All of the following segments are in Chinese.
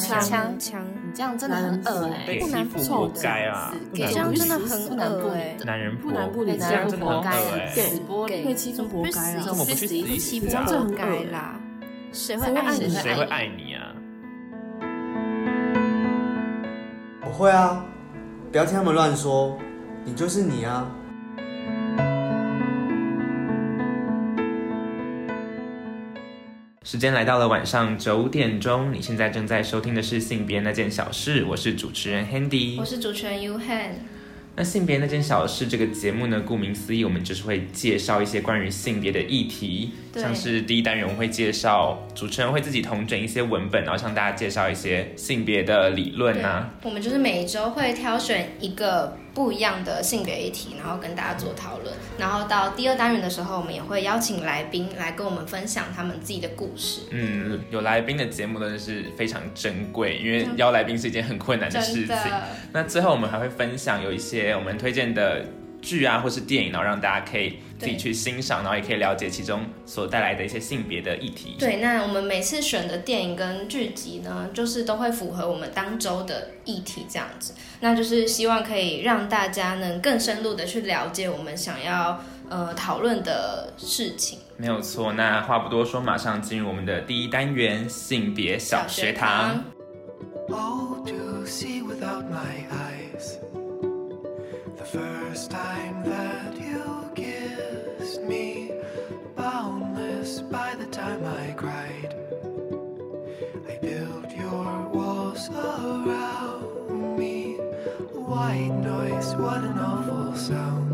强强强，你这样真的很恶哎，被欺不男负活该啊，这样真的很恶哎，男人不男不女，这样真的很恶哎，死玻璃，被欺负活该啊，不去死一死啊，这很该啦，谁会爱你？谁会爱你啊？我会啊，不要听他们乱说，你就是你啊。时间来到了晚上九点钟，你现在正在收听的是《性别那件小事》，我是主持人 Handy，我是主持人 Yuhan。那性别那件小事这个节目呢，顾名思义，我们就是会介绍一些关于性别的议题，像是第一单元我会介绍，主持人会自己统整一些文本，然后向大家介绍一些性别的理论啊。我们就是每一周会挑选一个。不一样的性别议题，然后跟大家做讨论。然后到第二单元的时候，我们也会邀请来宾来跟我们分享他们自己的故事。嗯，有来宾的节目真的是非常珍贵，因为邀来宾是一件很困难的事情。那最后我们还会分享有一些我们推荐的。剧啊，或是电影，然后让大家可以自己去欣赏，然后也可以了解其中所带来的一些性别的议题。对，那我们每次选的电影跟剧集呢，就是都会符合我们当周的议题这样子。那就是希望可以让大家能更深入的去了解我们想要呃讨论的事情。没有错，那话不多说，马上进入我们的第一单元——性别小学堂。me boundless by the time I cried. I built your walls around me. White noise, what an awful sound.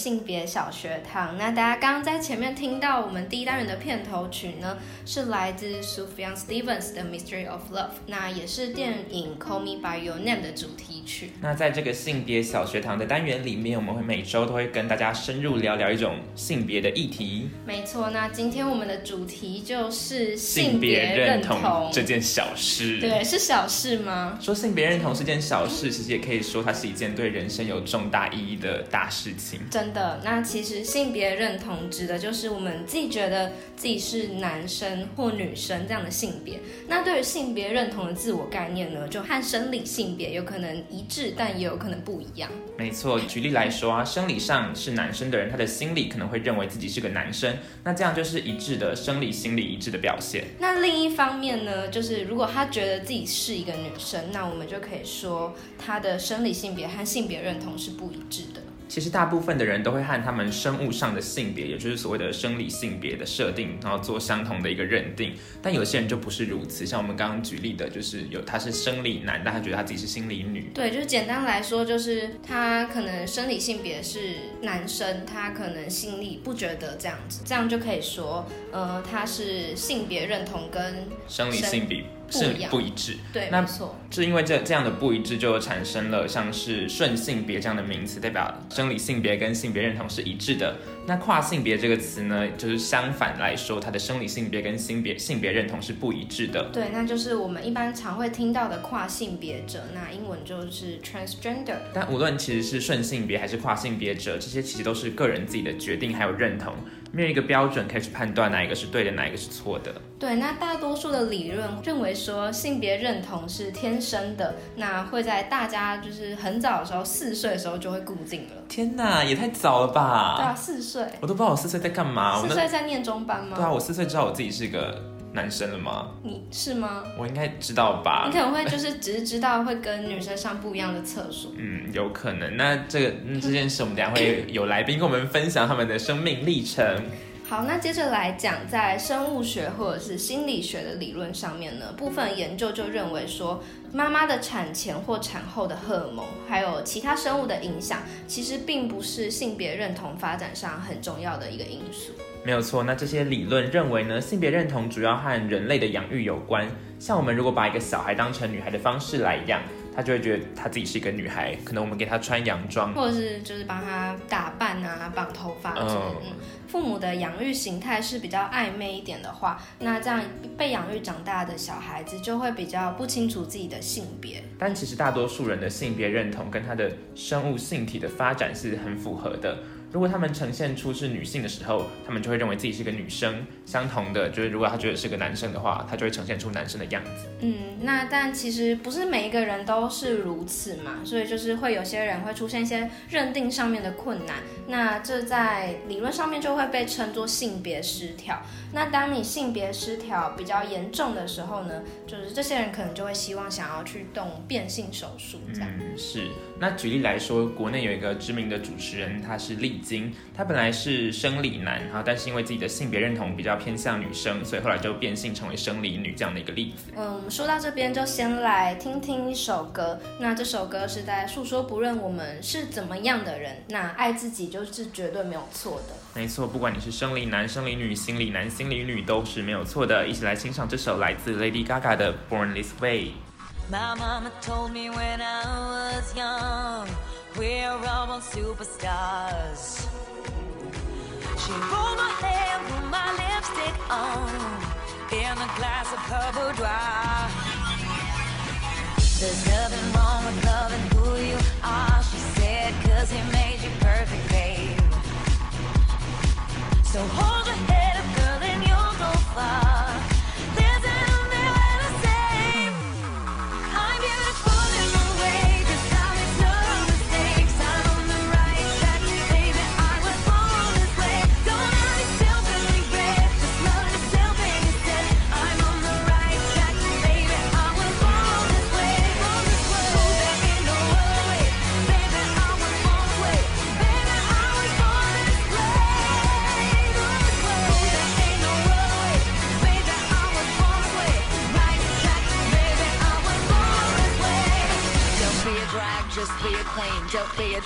性别小学堂，那大家刚刚在前面听到我们第一单元的片头曲呢，是来自 Sufjan Stevens 的 Mystery of Love，那也是电影 Call Me by Your Name 的主题曲。那在这个性别小学堂的单元里面，我们会每周都会跟大家深入聊聊一种性别的议题。没错，那今天我们的主题就是性别认同，性别认同这件小事。对，是小事吗？说性别认同是件小事，其实也可以说它是一件对人生有重大意义的大事情。真的，那其实性别认同指的就是我们自己觉得自己是男生或女生这样的性别。那对于性别认同的自我概念呢，就和生理性别有可能一致，但也有可能不一样。没错，举例来说啊，生理上是男生的人，他的心理可能会认为自己是个男生，那这样就是一致的生理心理一致的表现。那另一方面呢，就是如果他觉得自己是一个女生，那我们就可以说他的生理性别和性别认同是不一致的。其实大部分的人都会和他们生物上的性别，也就是所谓的生理性别的设定，然后做相同的一个认定。但有些人就不是如此，像我们刚刚举例的，就是有他是生理男，但他觉得他自己是心理女。对，就是简单来说，就是他可能生理性别是男生，他可能心理不觉得这样子，这样就可以说，呃，他是性别认同跟生理性别。是不一致，对，那是因为这这样的不一致，就产生了像是顺性别这样的名词，代表生理性别跟性别认同是一致的。那跨性别这个词呢，就是相反来说，它的生理性别跟性别性别认同是不一致的。对，那就是我们一般常会听到的跨性别者，那英文就是 transgender。但无论其实是顺性别还是跨性别者，这些其实都是个人自己的决定还有认同。没有一个标准可以去判断哪一个是对的，哪一个是错的。对，那大多数的理论认为说性别认同是天生的，那会在大家就是很早的时候，四岁的时候就会固定了。天哪，也太早了吧？对啊，四岁。我都不知道我四岁在干嘛。四岁在念中班吗？对啊，我四岁知道我自己是个男生了吗？你是吗？我应该知道吧？你可能会就是只是知道会跟女生上不一样的厕所。嗯，有可能。那这个、嗯、这件事，我们等下会有来宾跟我们分享他们的生命历程。好，那接着来讲，在生物学或者是心理学的理论上面呢，部分研究就认为说，妈妈的产前或产后的荷尔蒙，还有其他生物的影响，其实并不是性别认同发展上很重要的一个因素。没有错，那这些理论认为呢，性别认同主要和人类的养育有关。像我们如果把一个小孩当成女孩的方式来养。他就会觉得他自己是一个女孩，可能我们给她穿洋装，或者是就是帮她打扮啊、绑头发之类的。嗯，父母的养育形态是比较暧昧一点的话，那这样被养育长大的小孩子就会比较不清楚自己的性别。但其实大多数人的性别认同跟他的生物性体的发展是很符合的。如果他们呈现出是女性的时候，他们就会认为自己是个女生。相同的，就是如果他觉得是个男生的话，他就会呈现出男生的样子。嗯，那但其实不是每一个人都是如此嘛，所以就是会有些人会出现一些认定上面的困难。那这在理论上面就会被称作性别失调。那当你性别失调比较严重的时候呢，就是这些人可能就会希望想要去动变性手术这样。嗯，是。那举例来说，国内有一个知名的主持人，他是丽晶，他本来是生理男哈，但是因为自己的性别认同比较偏向女生，所以后来就变性成为生理女这样的一个例子。嗯，说到这边就先来听听一首歌。那这首歌是在诉说，不论我们是怎么样的人，那爱自己就是绝对没有错的。没错，不管你是生理男、生理女、心理男、心理女，都是没有错的。一起来欣赏这首来自 Lady Gaga 的《Born This Way》。My mama told me when I was young, we're all born superstars. She rolled my hair, put my lipstick on, in a glass of her boudoir. There's nothing wrong with loving who you are, she said, cause he made you perfect, babe. So hold your head up,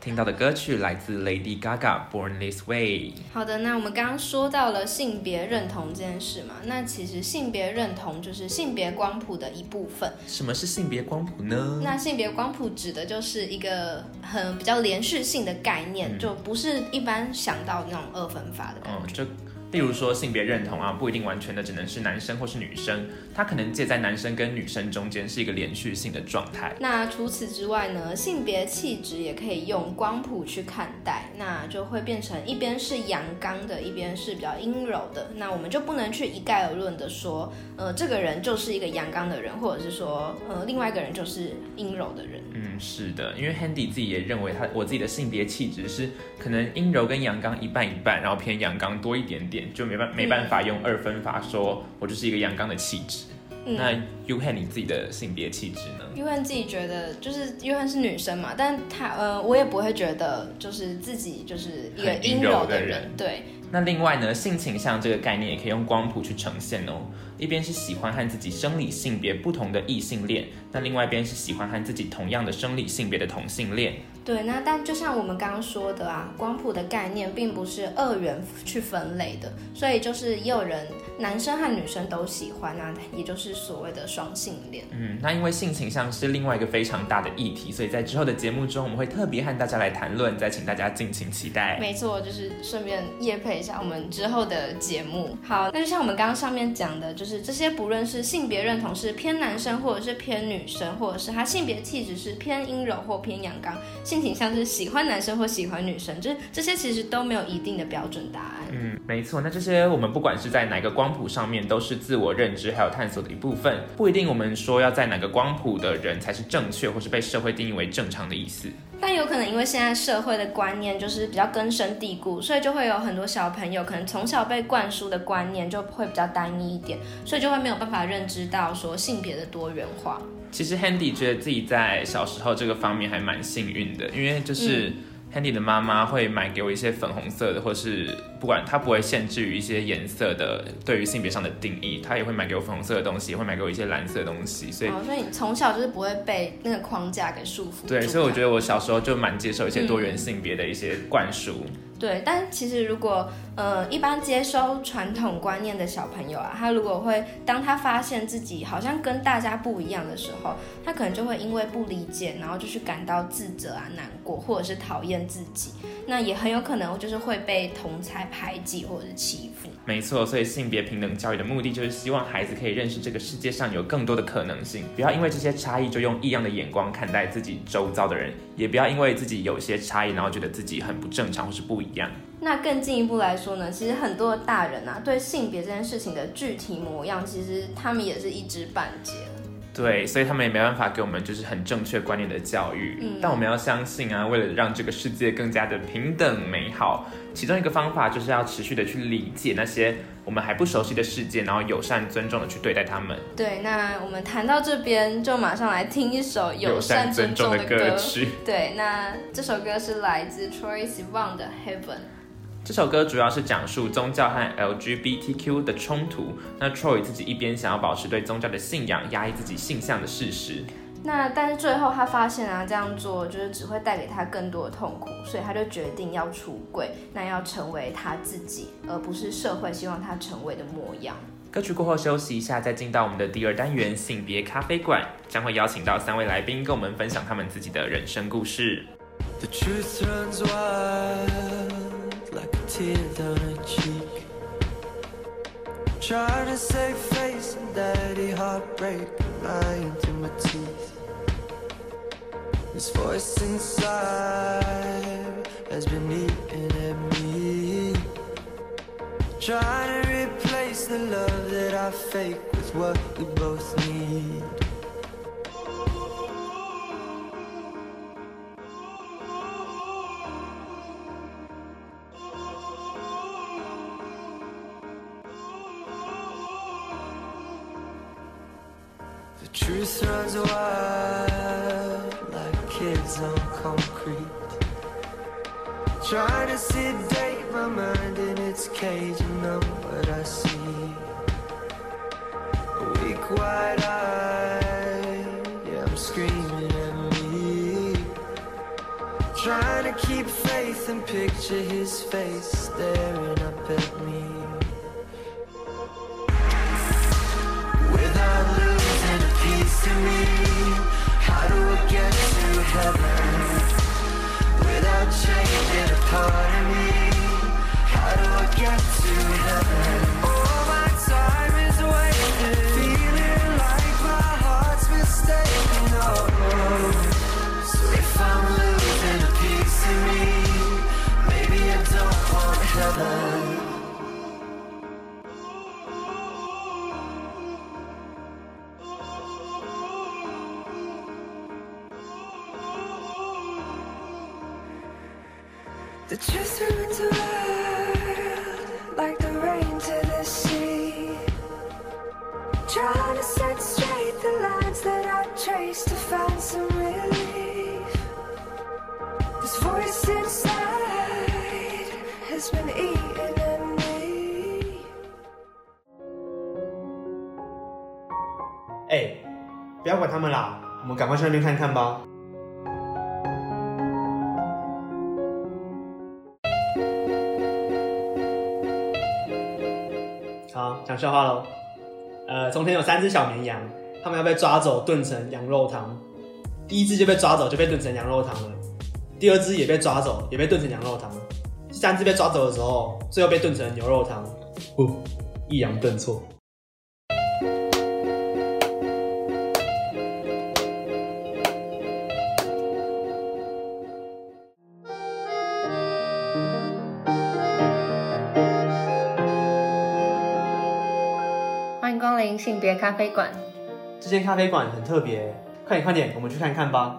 听到的歌曲来自 Lady Gaga Born This Way。好的，那我们刚刚说到了性别认同这件事嘛，那其实性别认同就是性别光谱的一部分。什么是性别光谱呢？那性别光谱指的就是一个很比较连续性的概念，嗯、就不是一般想到那种二分法的感觉。嗯例如说性别认同啊，不一定完全的只能是男生或是女生，它可能介在男生跟女生中间是一个连续性的状态。那除此之外呢，性别气质也可以用光谱去看待，那就会变成一边是阳刚的，一边是比较阴柔的。那我们就不能去一概而论的说，呃，这个人就是一个阳刚的人，或者是说，呃，另外一个人就是阴柔的人。嗯，是的，因为 Handy 自己也认为他我自己的性别气质是可能阴柔跟阳刚一半一半，然后偏阳刚多一点点。就没办没办法用二分法说，我就是一个阳刚的气质。嗯、那 Yuhan 你自己的性别气质呢？Yuhan 自己觉得就是 Yuhan 是女生嘛，但他呃，我也不会觉得就是自己就是一个阴柔的人，的人对。那另外呢，性倾向这个概念也可以用光谱去呈现哦。一边是喜欢和自己生理性别不同的异性恋，那另外一边是喜欢和自己同样的生理性别的同性恋。对，那但就像我们刚刚说的啊，光谱的概念并不是二元去分类的，所以就是也有人男生和女生都喜欢啊，也就是所谓的双性恋。嗯，那因为性倾向是另外一个非常大的议题，所以在之后的节目中我们会特别和大家来谈论，再请大家敬请期待。没错，就是顺便夜配一下我们之后的节目。好，那就像我们刚刚上面讲的，就是是这些不论是性别认同是偏男生或者是偏女生，或者是他性别气质是偏阴柔或偏阳刚性。倾向是喜欢男生或喜欢女生，就是这些其实都没有一定的标准答案。嗯，没错。那这些我们不管是在哪个光谱上面，都是自我认知还有探索的一部分，不一定我们说要在哪个光谱的人才是正确，或是被社会定义为正常的意思。但有可能因为现在社会的观念就是比较根深蒂固，所以就会有很多小朋友可能从小被灌输的观念就会比较单一一点，所以就会没有办法认知到说性别的多元化。其实 Handy 觉得自己在小时候这个方面还蛮幸运的，因为就是 Handy 的妈妈会买给我一些粉红色的，或是不管她不会限制于一些颜色的，对于性别上的定义，她也会买给我粉红色的东西，也会买给我一些蓝色的东西。所以，哦，所以你从小就是不会被那个框架给束缚。对，所以我觉得我小时候就蛮接受一些多元性别的一些灌输。嗯对，但其实如果呃一般接收传统观念的小朋友啊，他如果会当他发现自己好像跟大家不一样的时候，他可能就会因为不理解，然后就去感到自责啊、难过，或者是讨厌自己。那也很有可能就是会被同才排挤或者是欺负。没错，所以性别平等教育的目的就是希望孩子可以认识这个世界上有更多的可能性，不要因为这些差异就用异样的眼光看待自己周遭的人，也不要因为自己有些差异，然后觉得自己很不正常或是不一样。那更进一步来说呢，其实很多大人啊，对性别这件事情的具体模样，其实他们也是一知半解。对，所以他们也没办法给我们就是很正确观念的教育。嗯，但我们要相信啊，为了让这个世界更加的平等美好，其中一个方法就是要持续的去理解那些我们还不熟悉的世界，然后友善尊重的去对待他们。对，那我们谈到这边，就马上来听一首友善尊重的歌曲。对，那这首歌是来自 Troye Sivan 的 Heaven。这首歌主要是讲述宗教和 LGBTQ 的冲突。那 Troye 自己一边想要保持对宗教的信仰，压抑自己性向的事实。那但是最后他发现啊，这样做就是只会带给他更多的痛苦，所以他就决定要出柜，那要成为他自己，而不是社会希望他成为的模样。歌曲过后休息一下，再进到我们的第二单元性别咖啡馆，将会邀请到三位来宾跟我们分享他们自己的人生故事。The truth runs wild. Like a tear down her cheek. Trying to save face and daddy heartbreak lying through my teeth. This voice inside has been eating at me. Trying to replace the love that I fake with what we both need 哎、欸，不要管他们啦，我们赶快去那边看看吧。好，讲笑话喽。呃，从前有三只小绵羊，他们要被抓走炖成羊肉汤。第一只就被抓走，就被炖成羊肉汤了。第二只也被抓走，也被炖成羊肉汤。第三只被抓走的时候，最后被炖成牛肉汤。哦，抑扬顿挫。欢迎光临性别咖啡馆。这间咖啡馆很特别，快点快点，我们去看看吧。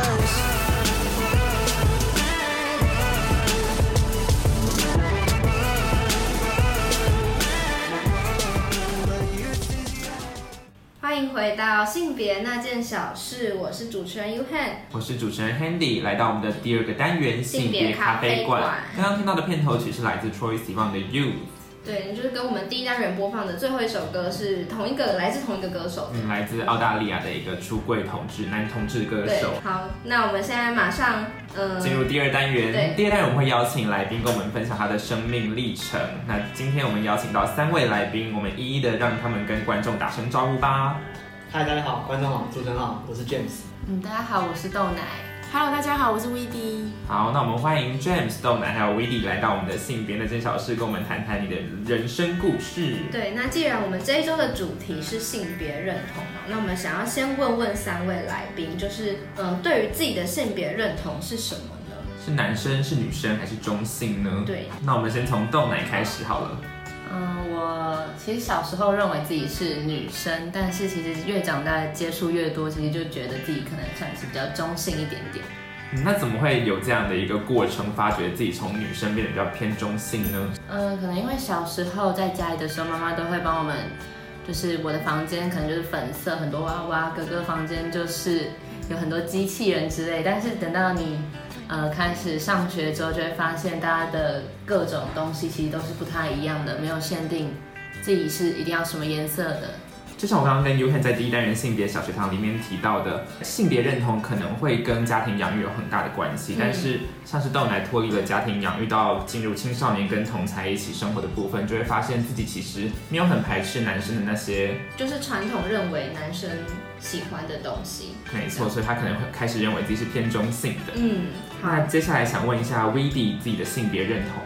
欢迎回到性别那件小事，我是主持人 Yuhan，我是主持人 Handy，来到我们的第二个单元性别咖啡馆。刚刚听到的片头曲是来自 Troye Sivan 的 You。对，就是跟我们第一单元播放的最后一首歌是同一个，来自同一个歌手，嗯，来自澳大利亚的一个出柜同志男同志歌手。好，那我们现在马上，嗯、呃，进入第二单元。第二单元我们会邀请来宾跟我们分享他的生命历程。那今天我们邀请到三位来宾，我们一一的让他们跟观众打声招呼吧。嗨，大家好，观众好，主持人好，我是 James。嗯，大家好，我是豆奶。Hello，大家好，我是 Weedy。好，那我们欢迎 James、豆奶还有 Weedy 来到我们的性别那件小事，跟我们谈谈你的人生故事。对，那既然我们这一周的主题是性别认同嘛，那我们想要先问问三位来宾，就是嗯、呃，对于自己的性别认同是什么呢？是男生、是女生还是中性呢？对，那我们先从豆奶开始好了。嗯，我其实小时候认为自己是女生，但是其实越长大接触越多，其实就觉得自己可能算是比较中性一点点。嗯，那怎么会有这样的一个过程，发觉自己从女生变得比较偏中性呢？嗯，可能因为小时候在家里的时候，妈妈都会帮我们，就是我的房间可能就是粉色，很多娃娃；哥哥房间就是有很多机器人之类。但是等到你呃，开始上学之后，就会发现大家的各种东西其实都是不太一样的，没有限定自己是一定要什么颜色的。就像我刚刚跟 Yuhan 在第一单元性别小学堂里面提到的，性别认同可能会跟家庭养育有很大的关系。嗯、但是像是豆奶脱离了家庭养育到进入青少年跟同才一起生活的部分，就会发现自己其实没有很排斥男生的那些，就是传统认为男生喜欢的东西。没错，所以他可能会开始认为自己是偏中性的。嗯。那接下来想问一下 Weedy 自己的性别认同。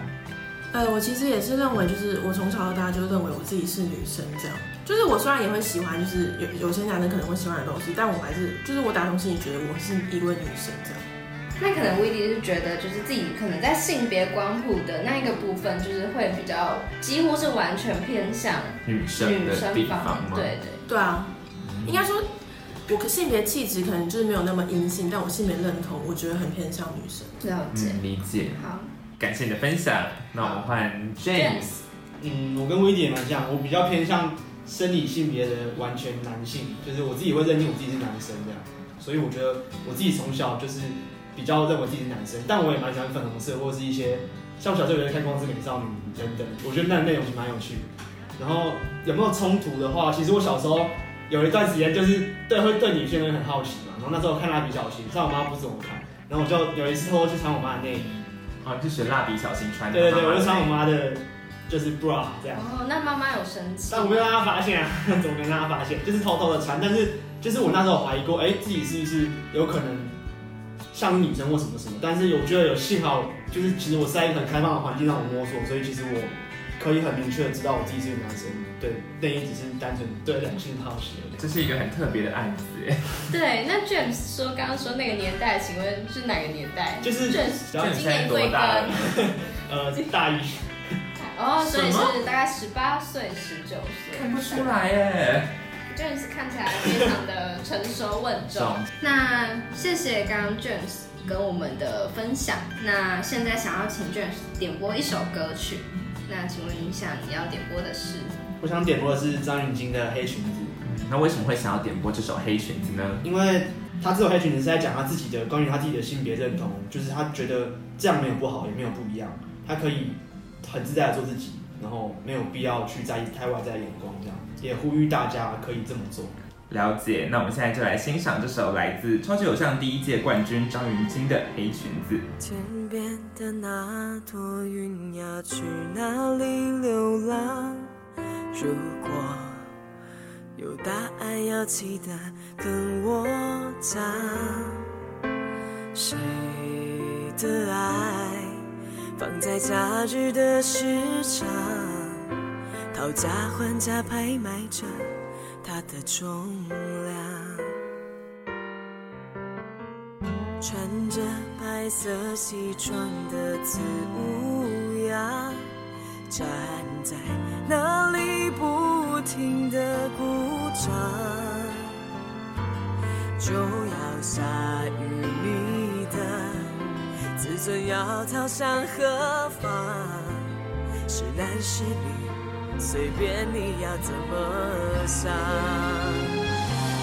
呃，我其实也是认为，就是我从小到大就认为我自己是女生，这样。就是我虽然也会喜欢，就是有有些男生可能会喜欢的东西，但我还是，就是我打从心里觉得我是一位女生这样。那可能 Weedy 是觉得，就是自己可能在性别光谱的那一个部分，就是会比较几乎是完全偏向女生女生方吗？对对对啊，应该说。我性别气质可能就是没有那么阴性，但我性别认同，我觉得很偏向女生。了解，嗯、理解。好，感谢你的分享。那我们换 James。嗯，我跟 Weedy 也蛮像，我比较偏向生理性别的完全男性，就是我自己会认定我自己是男生这样。所以我觉得我自己从小就是比较认为自己是男生，但我也蛮喜欢粉红色或者是一些像我小时候有在看《光之美少女》等等，我觉得那内容是蛮有趣的。然后有没有冲突的话，其实我小时候。有一段时间就是对会对女性会很好奇嘛，然后那时候看蜡笔小新，虽然我妈不怎么看，然后我就有一次偷偷去穿我妈的内衣，啊，就学蜡笔小新穿的。对对对，我就穿我妈的，就是 bra 这样。哦，那妈妈有生气？但我没有让她发现啊，怎么没让她发现？就是偷偷的穿，但是就是我那时候怀疑过，哎、欸，自己是不是有可能像女生或什么什么？但是我觉得有幸好，就是其实我是在一个很开放的环境让我摸索，所以其实我可以很明确的知道我自己是个男生，对内衣只是单纯对两性好奇而已。这是一个很特别的案子哎。对，那 James 说刚刚说那个年代，请问是哪个年代？就是 James 今年多大了？呃，大一。哦，所以是大概十八岁、十九岁。看不出来耶。James 看起来非常的成熟稳重。那谢谢刚刚 James 跟我们的分享。那现在想要请 James 点播一首歌曲。那请问一下，你要点播的是？我想点播的是张芸京的《黑裙子》。那为什么会想要点播这首《黑裙子》呢？因为他这首《黑裙子》是在讲他自己的关于他自己的性别认同，就是他觉得这样没有不好，也没有不一样，他可以很自在的做自己，然后没有必要去在意太外在的眼光，这样也呼吁大家可以这么做。了解，那我们现在就来欣赏这首来自超级偶像第一届冠军张芸京的《黑裙子》。天边的那朵云呀，去哪里流浪？如果有答案，要记得跟我讲。谁的爱放在假日的市场，讨价还价拍卖着。它的重量，穿着白色西装的子乌鸦，站在那里不停的鼓掌，就要下雨，你的自尊要逃向何方？是男是女？随便你要怎么想，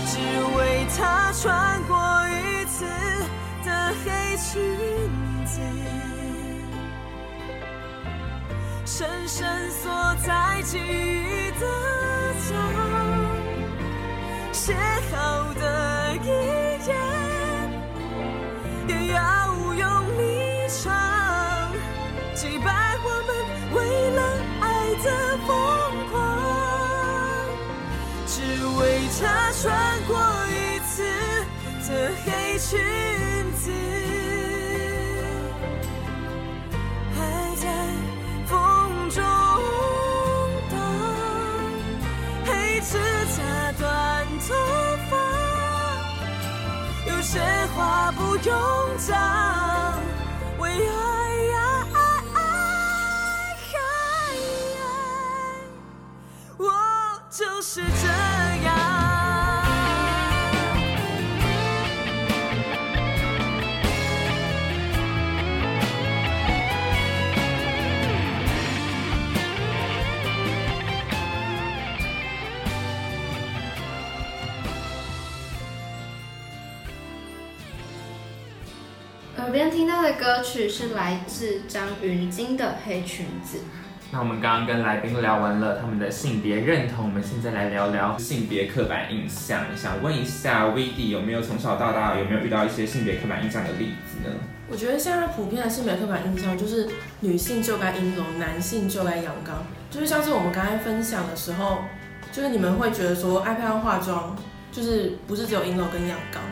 只为他穿过一次的黑裙子，深深锁在记忆的墙，写好的遗言也要的疯他穿过一次的黑裙子，还在风中荡。黑指甲，短头发，有些话不用讲，为爱就是这样。耳边听到的歌曲是来自张芸京的《黑裙子》。那我们刚刚跟来宾聊完了他们的性别认同，我们现在来聊聊性别刻板印象。想问一下 VD 有没有从小到大有没有遇到一些性别刻板印象的例子呢？我觉得现在普遍的性别刻板印象就是女性就该阴柔，男性就该阳刚。就是像是我们刚才分享的时候，就是你们会觉得说爱漂亮化妆，就是不是只有阴柔跟阳刚。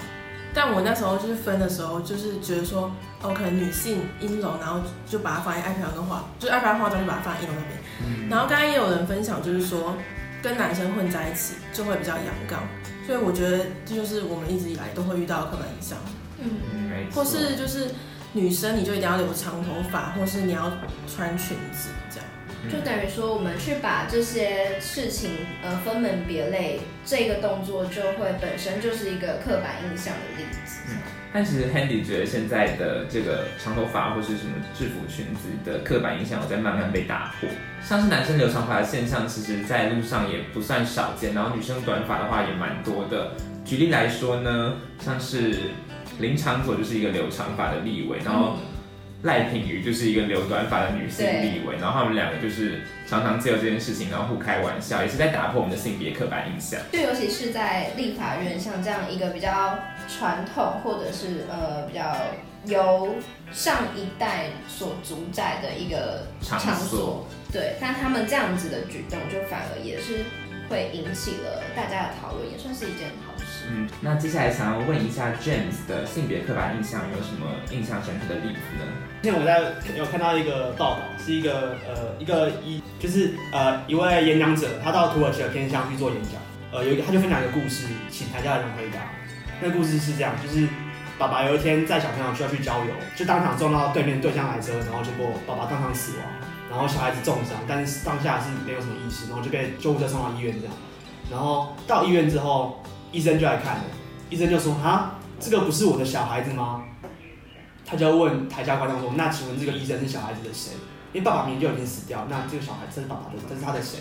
但我那时候就是分的时候，就是觉得说，哦，可能女性阴柔，然后就把它放在爱漂亮跟化，就是爱漂亮化妆就把它放在阴柔那边。嗯。然后刚才也有人分享，就是说跟男生混在一起就会比较阳刚，所以我觉得这就是我们一直以来都会遇到的刻板印象。嗯，没错。或是就是女生你就一定要留长头发，或是你要穿裙子这样。就等于说，我们去把这些事情呃分门别类，这个动作就会本身就是一个刻板印象的例子。嗯，但其实 Handy 觉得现在的这个长头发或是什么制服裙子的刻板印象，有在慢慢被打破。像是男生留长发的现象，其实在路上也不算少见，然后女生短发的话也蛮多的。举例来说呢，像是林长佐就是一个留长发的立委，然后。赖品妤就是一个留短发的女性立委，然后他们两个就是常常借由这件事情，然后互开玩笑，也是在打破我们的性别刻板印象。就尤其是在立法院，像这样一个比较传统，或者是呃比较由上一代所主宰的一个场所，场所对，但他们这样子的举动，就反而也是会引起了大家的讨论，也算是一件好事。嗯，那接下来想要问一下 James 的性别刻板印象有什么印象深刻的例子呢？之前我在有看到一个报道，是一个呃一个一就是呃一位演讲者，他到土耳其的偏乡去做演讲，呃有一个他就分享一个故事，请台下的人回答。那个故事是这样，就是爸爸有一天在小朋友需要去郊游，就当场撞到对面对向来车，然后结果爸爸当场死亡，然后小孩子重伤，但是当下是没有什么意识，然后就被救护车送到医院这样。然后到医院之后，医生就来看了，医生就说：“啊，这个不是我的小孩子吗？”他就要问台下观众说：“那请问这个医生是小孩子的谁？因为爸爸明明就已经死掉，那这个小孩这是爸爸的，这是他的谁？”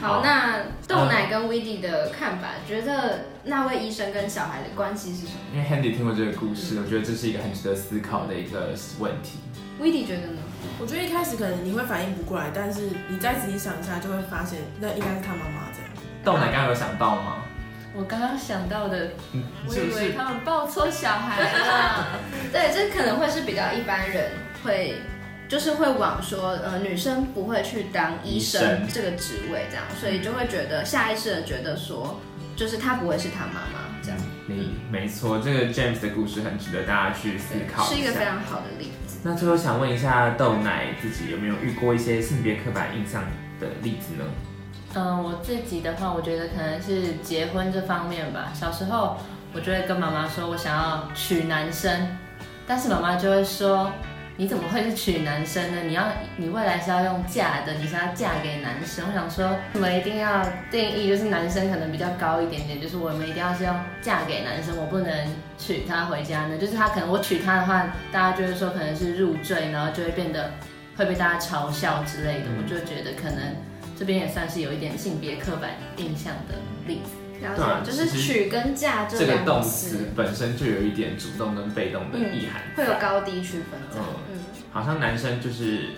好，那豆奶跟 Weedy 的看法，觉得那位医生跟小孩的关系是什么？因为 Handy 听过这个故事，我觉得这是一个很值得思考的一个问题。Weedy 觉得呢？我觉得一开始可能你会反应不过来，但是你再仔细想一下，就会发现那应该是他妈妈这样。豆奶刚刚有想到吗？我刚刚想到的，我以为他们抱错小孩了。对，这可能会是比较一般人会，就是会往说，呃，女生不会去当医生这个职位这样，所以就会觉得下意识的觉得说，就是他不会是他妈妈这样。你没错，这个 James 的故事很值得大家去思考，是一个非常好的例子。那最后想问一下豆奶自己有没有遇过一些性别刻板印象的例子呢？嗯，我自己的话，我觉得可能是结婚这方面吧。小时候，我就会跟妈妈说我想要娶男生，但是妈妈就会说，你怎么会是娶男生呢？你要，你未来是要用嫁的，你是要嫁给男生。我想说，我们一定要定义，就是男生可能比较高一点点，就是我们一定要是要嫁给男生，我不能娶她回家呢。就是他可能我娶她的话，大家就会说可能是入赘，然后就会变得会被大家嘲笑之类的。我就觉得可能。这边也算是有一点性别刻板印象的例子，就是取跟嫁这，这个动词本身就有一点主动跟被动的意涵，嗯，会有高低区分。嗯，嗯，好像男生就是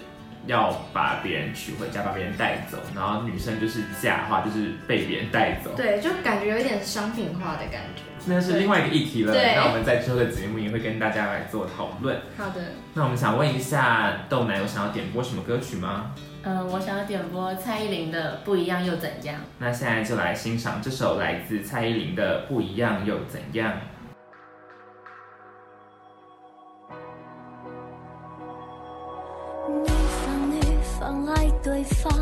要把别人娶回家，把别人带走，然后女生就是嫁的话，就是被别人带走。对，就感觉有一点商品化的感觉。那是另外一个议题了。那我们在之后的节目也会跟大家来做讨论。好的。那我们想问一下豆奶，有想要点播什么歌曲吗？嗯，我想要点播蔡依林的《不一样又怎样》。那现在就来欣赏这首来自蔡依林的《不一样又怎样》。你放你放爱对方，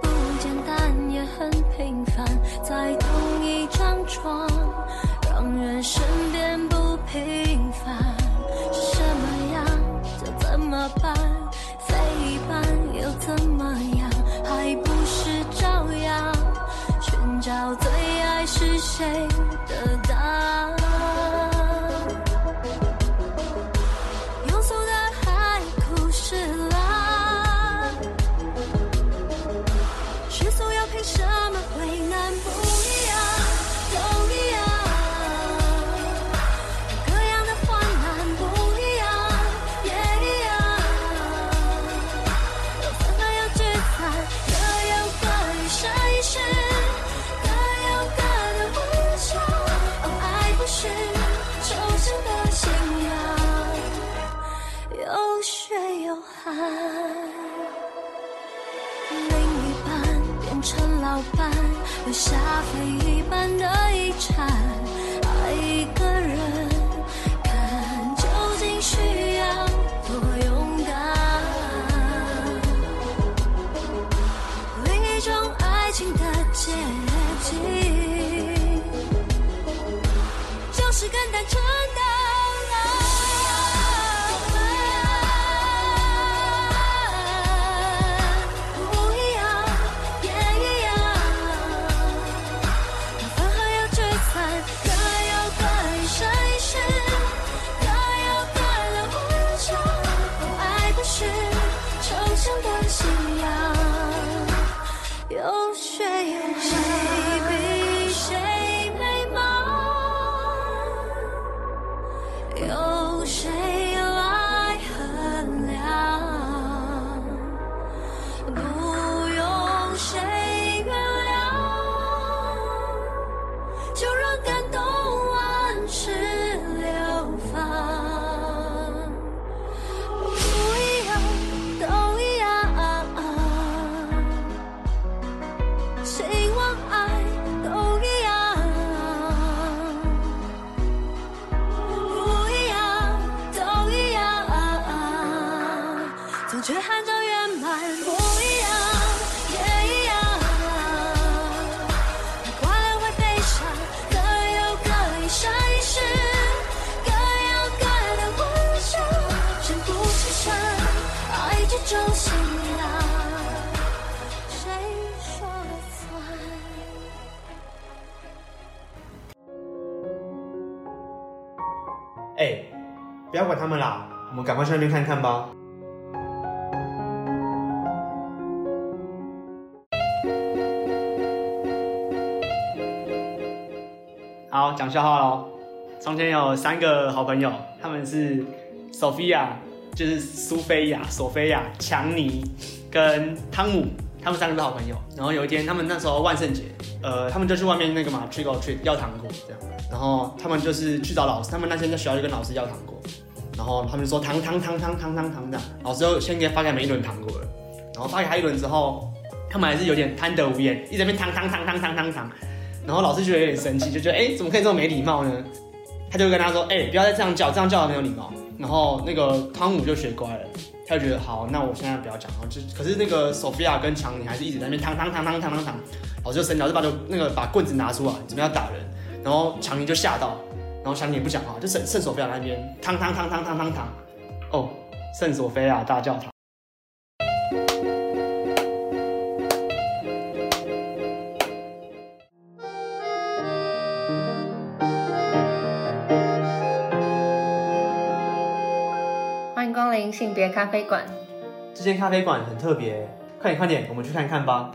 不简单也很平凡，在同一张床，让人身边不平凡，是什么样就怎么办，谁陈老板，留下非一般的遗产。爱一个人，看究竟需要多勇敢。另一种爱情的接近，就是跟单车。不要管他们啦，我们赶快去那边看看吧。好，讲笑话喽。从前有三个好朋友，他们是 Sophia，就是苏菲亚、索菲亚、强尼跟汤姆，他们三个是好朋友。然后有一天，他们那时候万圣节，呃，他们就去外面那个嘛，trick or treat 要糖果这样。然后他们就是去找老师，他们那天在学校就跟老师要糖果。然后他们就说糖糖糖糖糖糖糖的，老师就先给发给他们一轮糖果了。然后发给他一轮之后，他们还是有点贪得无厌，一直在那边糖糖糖糖糖糖糖。然后老师觉得有点生气，就觉得哎，怎么可以这么没礼貌呢？他就跟他说，哎，不要再这样叫，这样叫的没有礼貌。然后那个汤姆就学乖了，他就觉得好，那我现在不要讲。然后就可是那个索菲亚跟强尼还是一直在那边糖糖糖糖糖糖糖。老师就生气，老师把就那个把棍子拿出来，准备要打人。然后强尼就吓到，然后强尼也不讲话，就圣圣索菲亚那边糖糖糖糖糖糖糖。哦，圣索菲亚大教堂。欢迎光临性别咖啡馆，这间咖啡馆很特别，快点快点，我们去看看吧。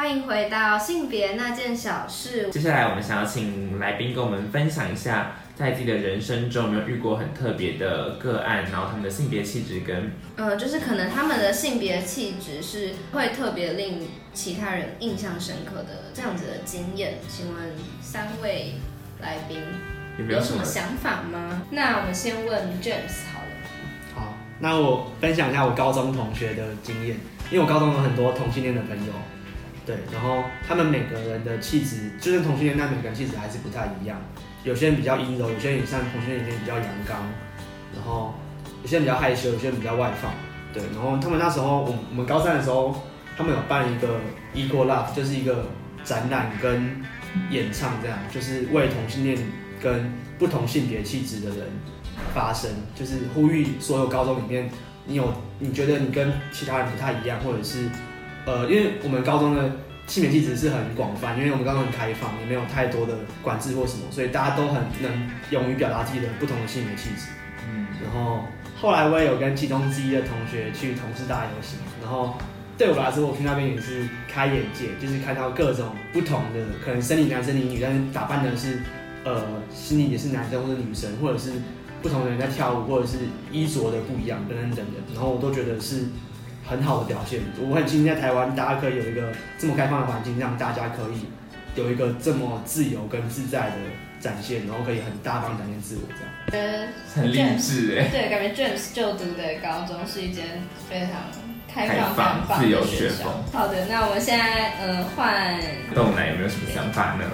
欢迎回到性别那件小事。接下来我们想要请来宾跟我们分享一下，在自己的人生中有没有遇过很特别的个案，然后他们的性别气质跟，呃，就是可能他们的性别气质是会特别令其他人印象深刻的这样子的经验。请问三位来宾。有没有什么想法吗？那我们先问 James 好了。好，那我分享一下我高中同学的经验，因为我高中有很多同性恋的朋友，对，然后他们每个人的气质，就算同性恋，但每个人气质还是不太一样。有些人比较阴柔，有些人也像同性恋里面比较阳刚，然后有些人比较害羞，有些人比较外放，对。然后他们那时候，我我们高三的时候，他们有办一个 Equal Love，就是一个展览跟演唱，这样就是为同性恋。跟不同性别气质的人发声，就是呼吁所有高中里面，你有你觉得你跟其他人不太一样，或者是呃，因为我们高中的性别气质是很广泛，因为我们高中很开放，也没有太多的管制或什么，所以大家都很能勇于表达自己的不同的性别气质。嗯，然后后来我也有跟其中之一的同学去同事大游行，然后对我来说，我去那边也是开眼界，就是看到各种不同的，可能生理男生理女，但是打扮的是。呃，心里也是男生或者女生，或者是不同的人在跳舞，或者是衣着的不一样，等等等等。然后我都觉得是很好的表现。我很庆幸在台湾，大家可以有一个这么开放的环境，让大家可以有一个这么自由跟自在的展现，然后可以很大方展现自我这样。呃，很励志哎。对，感觉 James 就读的高中是一间非常开放、开放、自由学风。好的，那我们现在呃换豆奶有没有什么想法呢？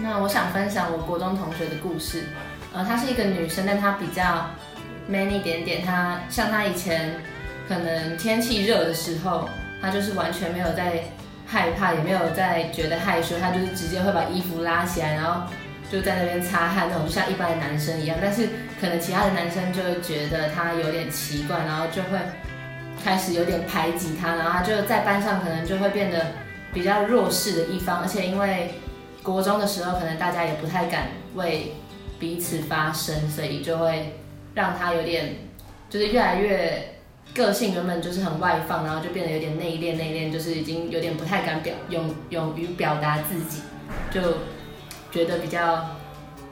那我想分享我国中同学的故事，呃，她是一个女生，但她比较 man 一点点。她像她以前可能天气热的时候，他就是完全没有在害怕，也没有在觉得害羞，他就是直接会把衣服拉起来，然后就在那边擦汗那种，像一般的男生一样。但是可能其他的男生就会觉得他有点奇怪，然后就会开始有点排挤他，然后他就在班上可能就会变得比较弱势的一方，而且因为。国中的时候，可能大家也不太敢为彼此发声，所以就会让他有点，就是越来越个性原本就是很外放，然后就变得有点内敛内敛，就是已经有点不太敢表勇勇于表达自己，就觉得比较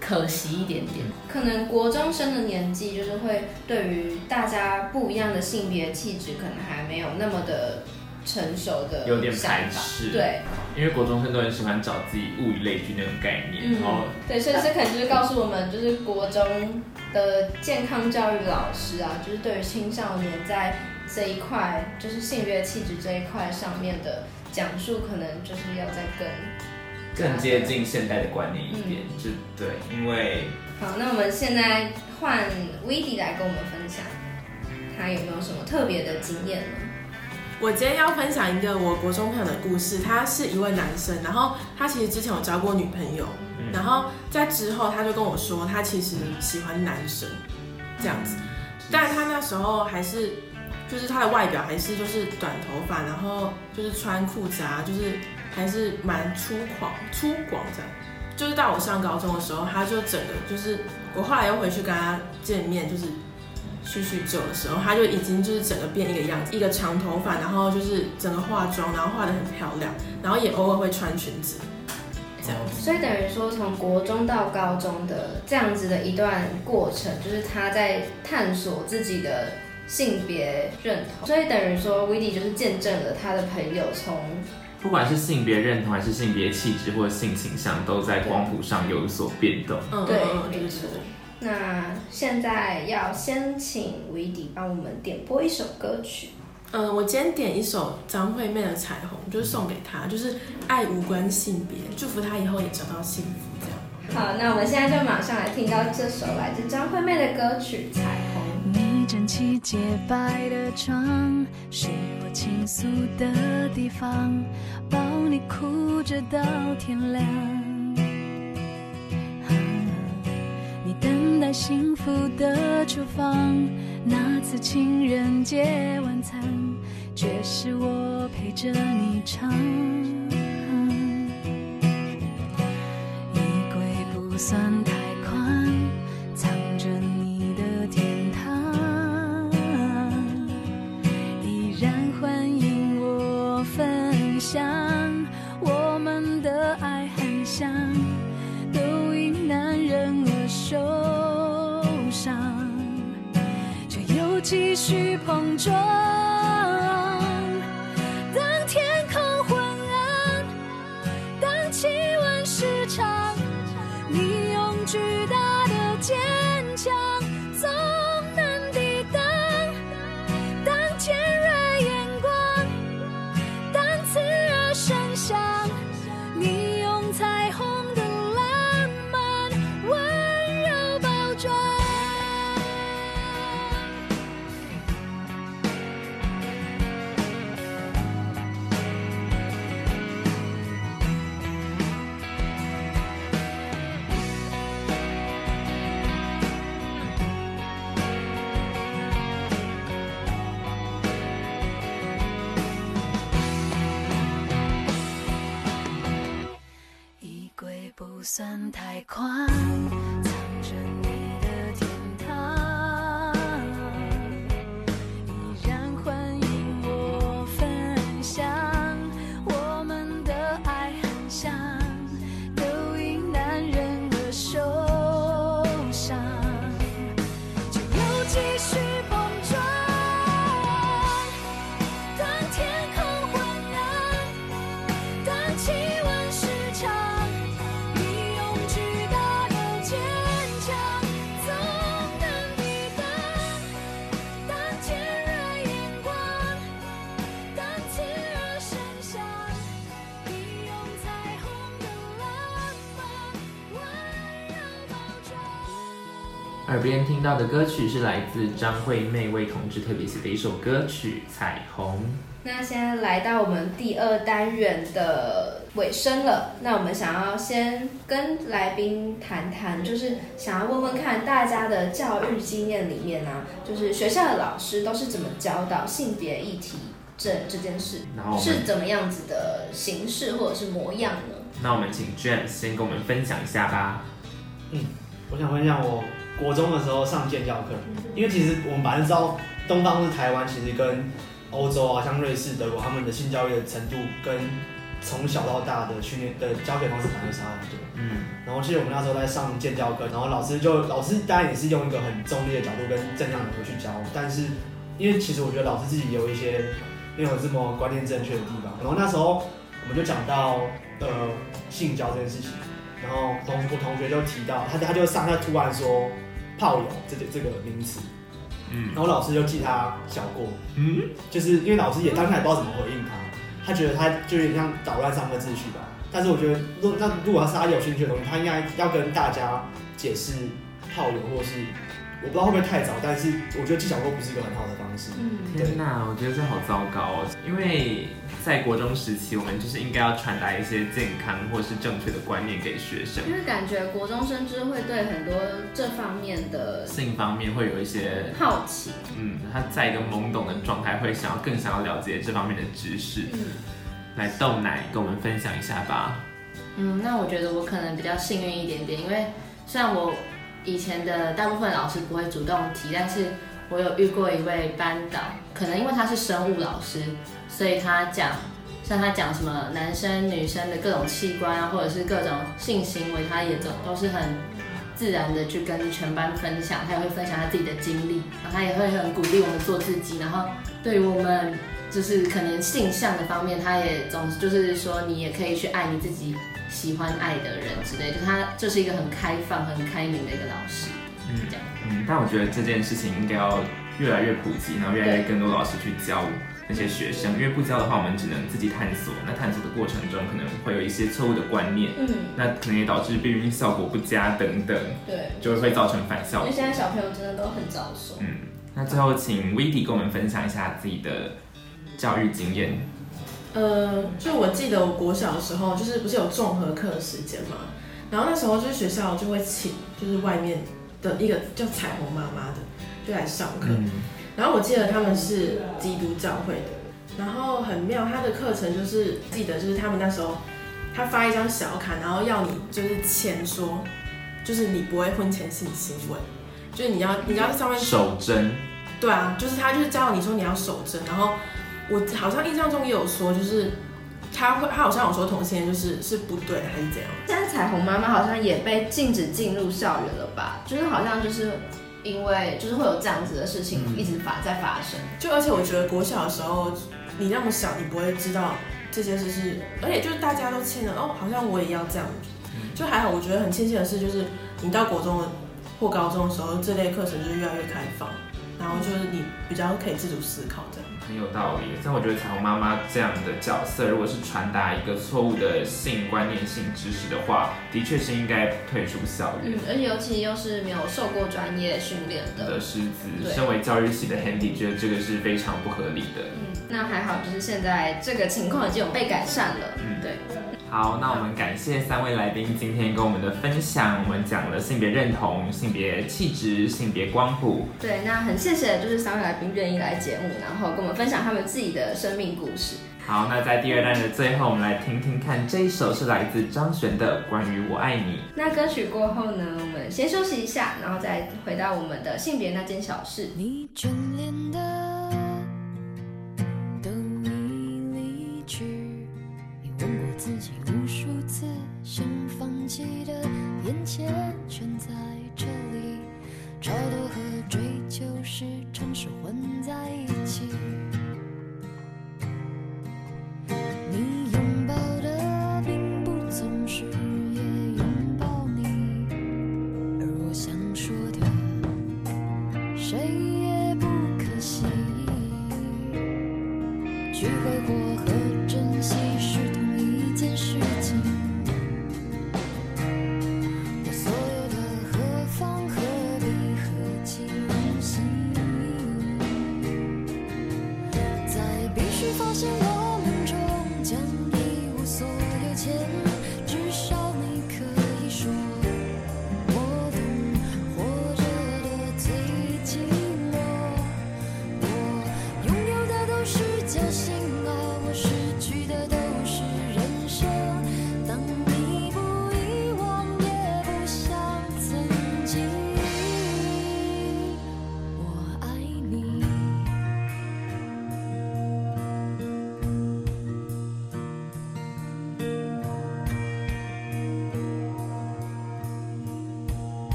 可惜一点点。可能国中生的年纪，就是会对于大家不一样的性别气质，可能还没有那么的。成熟的有点排斥，对，因为国中生都很喜欢找自己物以类聚那种概念，嗯、然后对，所以这可能就是告诉我们，就是国中的健康教育老师啊，就是对于青少年在这一块，就是性别气质这一块上面的讲述，可能就是要再更更接近现代的观念一点，嗯、就对，因为好，那我们现在换 Weedy 来跟我们分享。他有没有什么特别的经验呢？我今天要分享一个我国中朋友的故事，他是一位男生，然后他其实之前有交过女朋友，然后在之后他就跟我说，他其实喜欢男生这样子，但是他那时候还是就是他的外表还是就是短头发，然后就是穿裤子啊，就是还是蛮粗犷粗犷这样，就是到我上高中的时候，他就整个就是我后来又回去跟他见面，就是。叙叙旧的时候，他就已经就是整个变一个样子，一个长头发，然后就是整个化妆，然后化得很漂亮，然后也偶尔会穿裙子，这样子。所以等于说，从国中到高中的这样子的一段过程，就是他在探索自己的性别认同。所以等于说，Weedy 就是见证了他的朋友从不管是性别认同，还是性别气质或者性倾向，都在光谱上有所变动。嗯，对，没错。那现在要先请 Weedy 帮我们点播一首歌曲。嗯，我今天点一首张惠妹的《彩虹》，就是送给她，就是爱无关性别，祝福她以后也找到幸福。这样。好，那我们现在就马上来听到这首来自张惠妹的歌曲《彩虹》。你整齐洁白的妆，是我倾诉的地方，抱你哭着到天亮。幸福的厨房，那次情人节晚餐，却是我陪着你唱。去碰撞。太快边听到的歌曲是来自张惠妹为同志特别写的一首歌曲《彩虹》。那现在来到我们第二单元的尾声了，那我们想要先跟来宾谈谈，就是想要问问看大家的教育经验里面呢、啊，就是学校的老师都是怎么教导性别议题这这件事，是怎么样子的形式或者是模样呢？那我们请 James 先跟我们分享一下吧。嗯，我想问一下我。国中的时候上建教课，因为其实我们本来知道东方是台湾，其实跟欧洲啊，像瑞士、德国，他们的性教育的程度跟从小到大的训练的教学方式反而差很多。嗯，然后其实我们那时候在上建教课，然后老师就老师当然也是用一个很中立的角度跟正向的去教，但是因为其实我觉得老师自己有一些没有这么观念正确的地方，然后那时候我们就讲到呃性交这件事情。然后同我同学就提到他，他就上，他突然说炮友这个这个名词，嗯，然后老师就记他小过，嗯，就是因为老师也当下也不知道怎么回应他，他觉得他就有点像捣乱上课秩序吧。但是我觉得，如那如果他是他有兴趣的东西，他应该要跟大家解释炮友或是我不知道会不会太早，但是我觉得记小过不是一个很好的方式。嗯，天哪，我觉得这好糟糕哦。因为在国中时期，我们就是应该要传达一些健康或是正确的观念给学生。因为感觉国中生就是会对很多这方面的性方面会有一些好奇。嗯，他在一个懵懂的状态，会想要更想要了解这方面的知识。嗯，来豆奶跟我们分享一下吧。嗯，那我觉得我可能比较幸运一点点，因为虽然我。以前的大部分老师不会主动提，但是我有遇过一位班导，可能因为他是生物老师，所以他讲，像他讲什么男生女生的各种器官啊，或者是各种性行为，他也总都是很自然的去跟全班分享，他也会分享他自己的经历，然后他也会很鼓励我们做自己，然后对于我们就是可能性向的方面，他也总就是说你也可以去爱你自己。喜欢爱的人之类，就他就是一个很开放、很开明的一个老师，嗯，这样。嗯，但我觉得这件事情应该要越来越普及，然后越来越更多老师去教那些学生，因为不教的话，我们只能自己探索。那探索的过程中，可能会有一些错误的观念，嗯，那可能也导致避孕效果不佳等等，对，就会造成反效果。因为现在小朋友真的都很早熟。嗯，那最后请 Weedy 跟我们分享一下自己的教育经验。呃，就我记得我国小的时候，就是不是有综合课时间嘛，然后那时候就是学校就会请，就是外面的一个叫彩虹妈妈的，就来上课。嗯、然后我记得他们是基督教会的，然后很妙，他的课程就是记得就是他们那时候他发一张小卡，然后要你就是签说，就是你不会婚前性行为，就是你要你要在上面守贞。对啊，就是他就是教你说你要守贞，然后。我好像印象中也有说，就是他会，他好像有说同性恋就是是不对，还是怎样？现在彩虹妈妈好像也被禁止进入校园了吧？就是好像就是因为就是会有这样子的事情一直发在发生。就而且我觉得国小的时候，你那么小，你不会知道这些事是，而且就是大家都签了哦，好像我也要这样。就还好，我觉得很庆幸的是，就是你到国中或高中的时候，这类课程就是越来越开放。然后就是你比较可以自主思考，这样很有道理。像我觉得彩虹妈妈这样的角色，如果是传达一个错误的性观念、性知识的话，的确是应该退出校园。嗯，而且尤其又是没有受过专业训练的的师资，身为教育系的 Handy 觉得这个是非常不合理的。嗯，那还好，就是现在这个情况已经有被改善了。嗯，对。好，那我们感谢三位来宾今天跟我们的分享。我们讲了性别认同、性别气质、性别光谱。对，那很谢谢，就是三位来宾愿意来节目，然后跟我们分享他们自己的生命故事。好，那在第二段的最后，我们来听听看这一首是来自张悬的《关于我爱你》。那歌曲过后呢，我们先休息一下，然后再回到我们的性别那件小事。你眷恋的全在这里，超脱和追求时常是混在一起。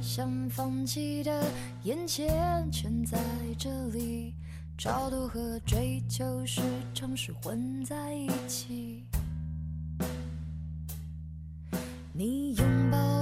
想放弃的，眼前全在这里，超度和追求时常是混在一起。你拥抱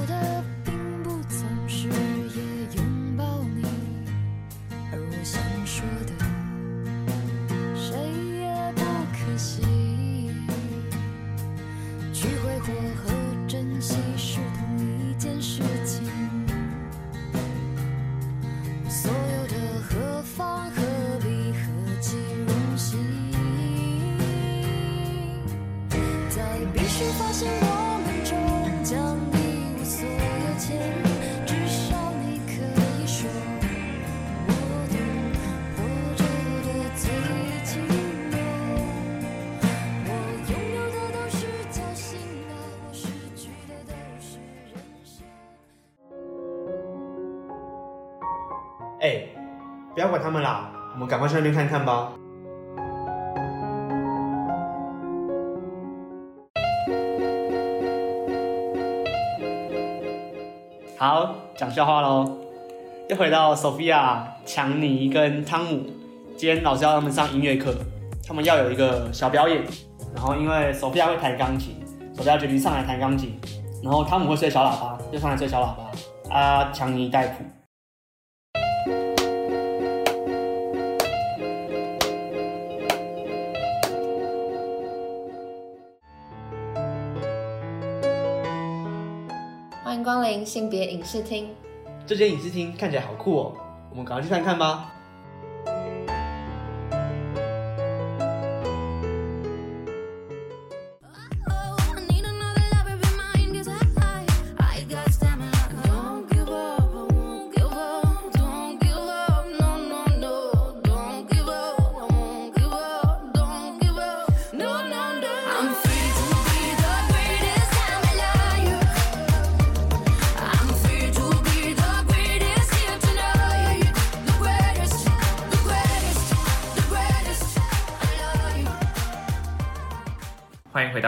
不要管他们啦，我们赶快去那边看看吧。好，讲笑话喽！又回到 Sophia、强尼跟汤姆，今天老师要他们上音乐课，他们要有一个小表演。然后因为 Sophia 会弹钢琴，Sophia 决定上来弹钢琴。然后汤姆会吹小喇叭，就上来吹小喇叭。啊，强尼带谱。光临性别影视厅。这间影视厅看起来好酷哦，我们赶快去看看吧。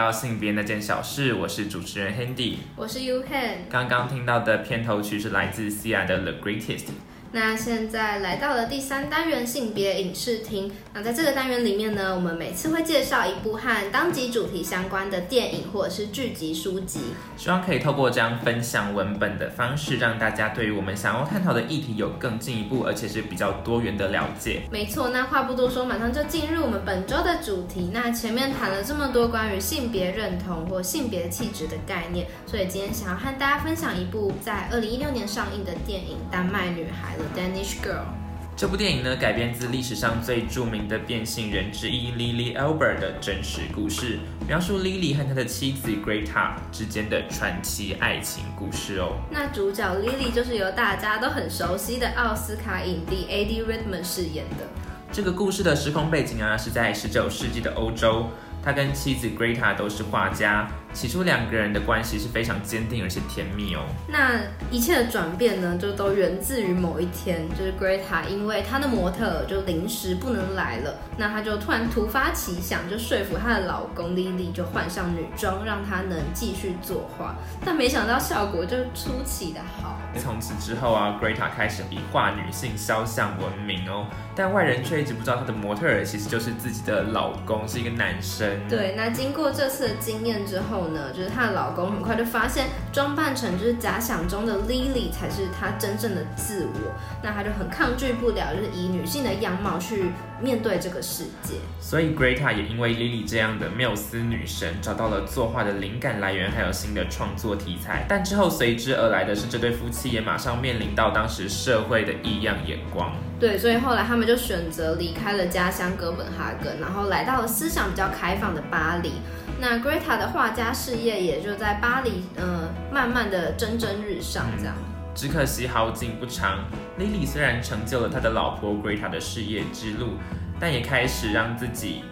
到性别那件小事，我是主持人 Handy，我是 Yuhan。刚刚听到的片头曲是来自 Sia 的 The Greatest。那现在来到了第三单元性别影视厅。那在这个单元里面呢，我们每次会介绍一部和当集主题相关的电影或者是剧集书籍，希望可以透过这样分享文本的方式，让大家对于我们想要探讨的议题有更进一步，而且是比较多元的了解。没错，那话不多说，马上就进入我们本周的主题。那前面谈了这么多关于性别认同或性别气质的概念，所以今天想要和大家分享一部在二零一六年上映的电影《丹麦女孩》。Danish Girl 这部电影呢，改编自历史上最著名的变性人之一 Lily Albert 的真实故事，描述 Lily 和他的妻子 Greta 之间的传奇爱情故事哦。那主角 Lily 就是由大家都很熟悉的奥斯卡影帝 Eddie Redmayne 饰演的。这个故事的时空背景啊，是在十九世纪的欧洲。他跟妻子 Greta 都是画家，起初两个人的关系是非常坚定而且甜蜜哦。那一切的转变呢，就都源自于某一天，就是 Greta 因为她的模特就临时不能来了，那她就突然突发奇想，就说服她的老公 Lily 就换上女装，让她能继续作画。但没想到效果就出奇的好。从此之后啊，Greta 开始以画女性肖像闻名哦，但外人却一直不知道她的模特儿其实就是自己的老公，是一个男生。对，那经过这次的经验之后呢，就是她的老公很快就发现装扮成就是假想中的 Lily 才是她真正的自我，那她就很抗拒不了，就是以女性的样貌去面对这个世界。所以 Greta 也因为 Lily 这样的缪斯女神，找到了作画的灵感来源，还有新的创作题材。但之后随之而来的是这对夫妻。也马上面临到当时社会的异样眼光。对，所以后来他们就选择离开了家乡哥本哈根，然后来到了思想比较开放的巴黎。那 Greta 的画家事业也就在巴黎，呃，慢慢的蒸蒸日上。这样，嗯，只可惜好景不长，Lily 虽然成就了他的老婆 Greta 的事业之路，但也开始让自己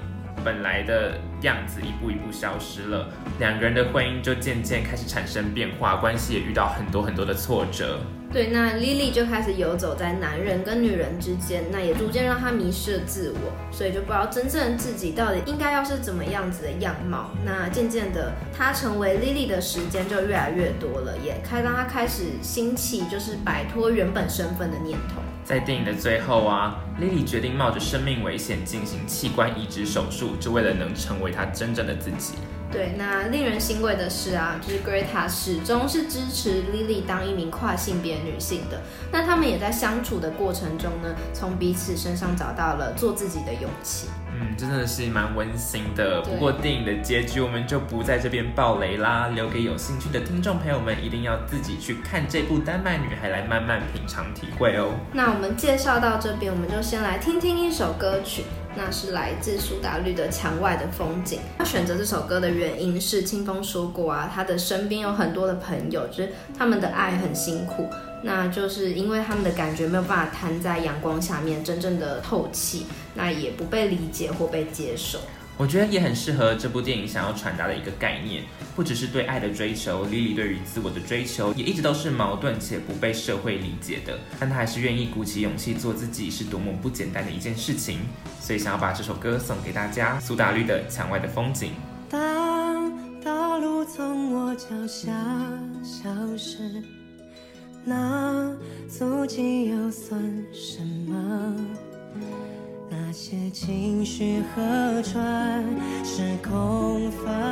本来的样子一步一步消失了，两个人的婚姻就渐渐开始产生变化，关系也遇到很多很多的挫折。对，那 Lily 就开始游走在男人跟女人之间，那也逐渐让她迷失了自我，所以就不知道真正的自己到底应该要是怎么样子的样貌。那渐渐的，她成为 Lily 的时间就越来越多了，也开让她开始兴起就是摆脱原本身份的念头。在电影的最后啊，Lily 决定冒着生命危险进行器官移植手术，就为了能成为他真正的自己。对，那令人欣慰的是啊，就是 Greta 始终是支持 Lily 当一名跨性别女性的。那他们也在相处的过程中呢，从彼此身上找到了做自己的勇气。嗯，真的是蛮温馨的。不过电影的结局我们就不在这边爆雷啦，留给有兴趣的听众朋友们一定要自己去看这部《丹麦女孩》来慢慢品尝体会哦。那我们介绍到这边，我们就先来听听一首歌曲。那是来自苏打绿的《墙外的风景》。他选择这首歌的原因是，清风说过啊，他的身边有很多的朋友，就是他们的爱很辛苦，那就是因为他们的感觉没有办法摊在阳光下面真正的透气，那也不被理解或被接受。我觉得也很适合这部电影想要传达的一个概念，不只是对爱的追求，Lily 对于自我的追求也一直都是矛盾且不被社会理解的，但她还是愿意鼓起勇气做自己，是多么不简单的一件事情。所以想要把这首歌送给大家，苏打绿的《墙外的风景》。当道路从我脚下消失，那足迹又算什么？那些情绪河川，是空泛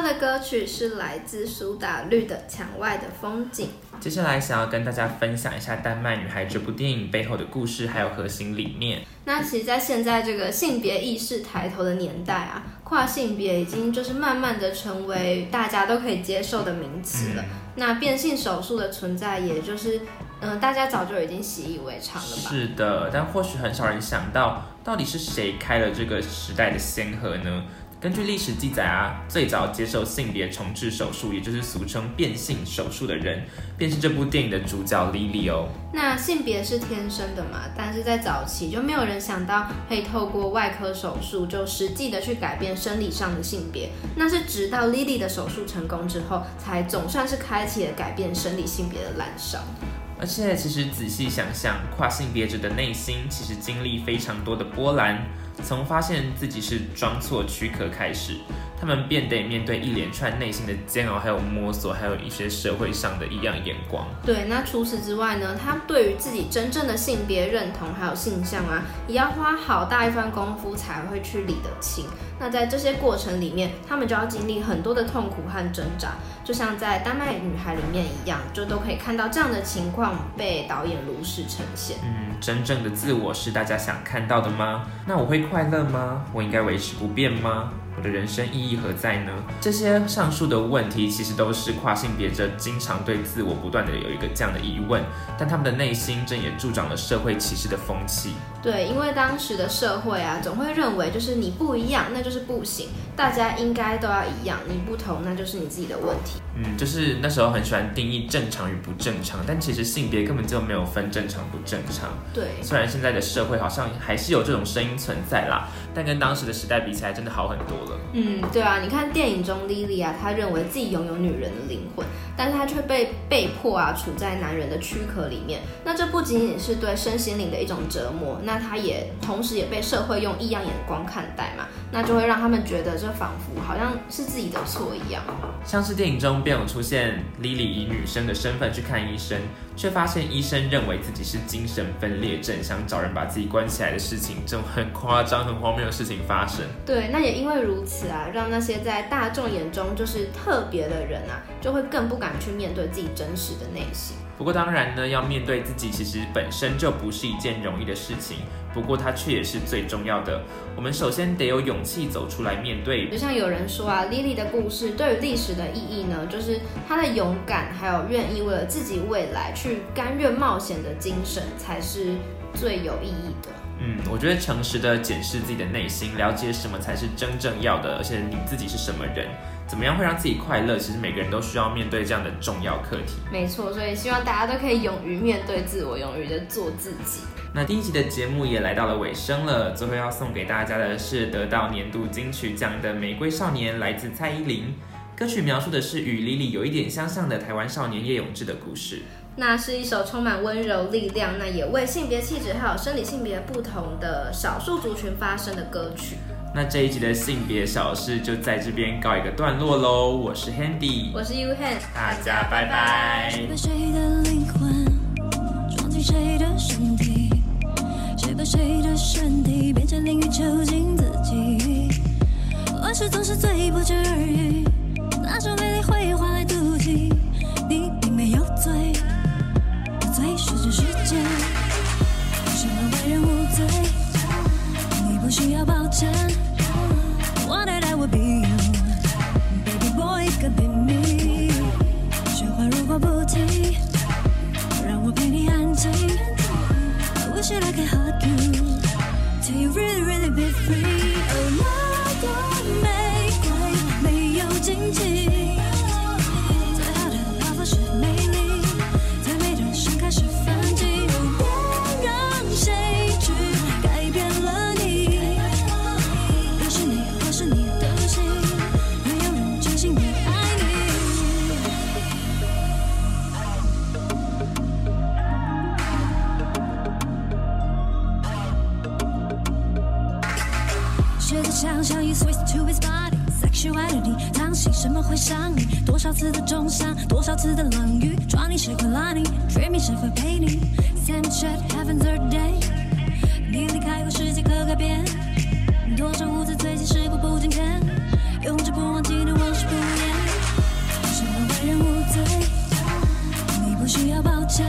耳边听到的歌曲是来自苏打绿的《墙外的风景》。接下来想要跟大家分享一下《丹麦女孩》这部电影背后的故事，还有核心理念。那其实，在现在这个性别意识抬头的年代啊，跨性别已经就是慢慢的成为大家都可以接受的名词了。嗯、那变性手术的存在，也就是嗯、呃，大家早就已经习以为常了吧？是的，但或许很少人想到，到底是谁开了这个时代的先河呢？根据历史记载啊，最早接受性别重置手术，也就是俗称变性手术的人，便是这部电影的主角 Lily 哦。那性别是天生的嘛，但是在早期就没有人想到可以透过外科手术就实际的去改变生理上的性别。那是直到 Lily 的手术成功之后，才总算是开启了改变生理性别的滥觴。而且其实仔细想想，跨性别者的内心其实经历非常多的波澜。从发现自己是装错躯壳开始，他们便得面对一连串内心的煎熬，还有摸索，还有一些社会上的异样眼光。对，那除此之外呢？他对于自己真正的性别认同还有性向啊，也要花好大一番功夫才会去理得清。那在这些过程里面，他们就要经历很多的痛苦和挣扎，就像在《丹麦女孩》里面一样，就都可以看到这样的情况被导演如实呈现。嗯，真正的自我是大家想看到的吗？那我会快乐吗？我应该维持不变吗？我的人生意义何在呢？这些上述的问题，其实都是跨性别者经常对自我不断的有一个这样的疑问，但他们的内心正也助长了社会歧视的风气。对，因为当时的社会啊，总会认为就是你不一样，那就是不行，大家应该都要一样，你不同，那就是你自己的问题。嗯，就是那时候很喜欢定义正常与不正常，但其实性别根本就没有分正常不正常。对，虽然现在的社会好像还是有这种声音存在啦，但跟当时的时代比起来，真的好很多了。嗯，对啊，你看电影中莉莉啊，她认为自己拥有女人的灵魂，但是她却被被迫啊处在男人的躯壳里面，那这不仅仅是对身心灵的一种折磨，那她也同时也被社会用异样眼光看待嘛，那就会让他们觉得这仿佛好像是自己的错一样。像是电影中。便有出现莉莉以女生的身份去看医生，却发现医生认为自己是精神分裂症，想找人把自己关起来的事情，这种很夸张、很荒谬的事情发生。对，那也因为如此啊，让那些在大众眼中就是特别的人啊，就会更不敢去面对自己真实的内心。不过当然呢，要面对自己，其实本身就不是一件容易的事情。不过它却也是最重要的。我们首先得有勇气走出来面对。就像有人说啊，Lily 的故事对于历史的意义呢，就是她的勇敢，还有愿意为了自己未来去甘愿冒险的精神，才是最有意义的。嗯，我觉得诚实的检视自己的内心，了解什么才是真正要的，而且你自己是什么人。怎么样会让自己快乐？其实每个人都需要面对这样的重要课题。没错，所以希望大家都可以勇于面对自我，勇于的做自己。那第一集的节目也来到了尾声了，最后要送给大家的是得到年度金曲奖的《玫瑰少年》，来自蔡依林。歌曲描述的是与 Lily 有一点相像的台湾少年叶永志的故事。那是一首充满温柔力量，那也为性别气质还有生理性别不同的少数族群发声的歌曲。那这一集的性别小事就在这边告一个段落喽。我是 Handy，我是 U-Han，大家拜拜。谁把谁的灵魂装进谁的身体？谁把谁的身体变成淋浴，囚禁自己？往事总是最不值而语，那种美丽会换来妒忌。你并没有罪，罪是这世界，不需要抱歉，What did I would be you，Baby boy could be me。说话如果不停，让我陪你安静。I wish that I could hug you，Till you really really be free。哦，那朵什么会想你？多少次的重伤，多少次的冷雨，抓你谁会拉你？Dreaming 谁会陪你？Same shit happens every day。你离开后，世界可改变。多少无字最近，时过不境天，永志不忘记的往事不言。什么为人无罪？你不需要抱歉。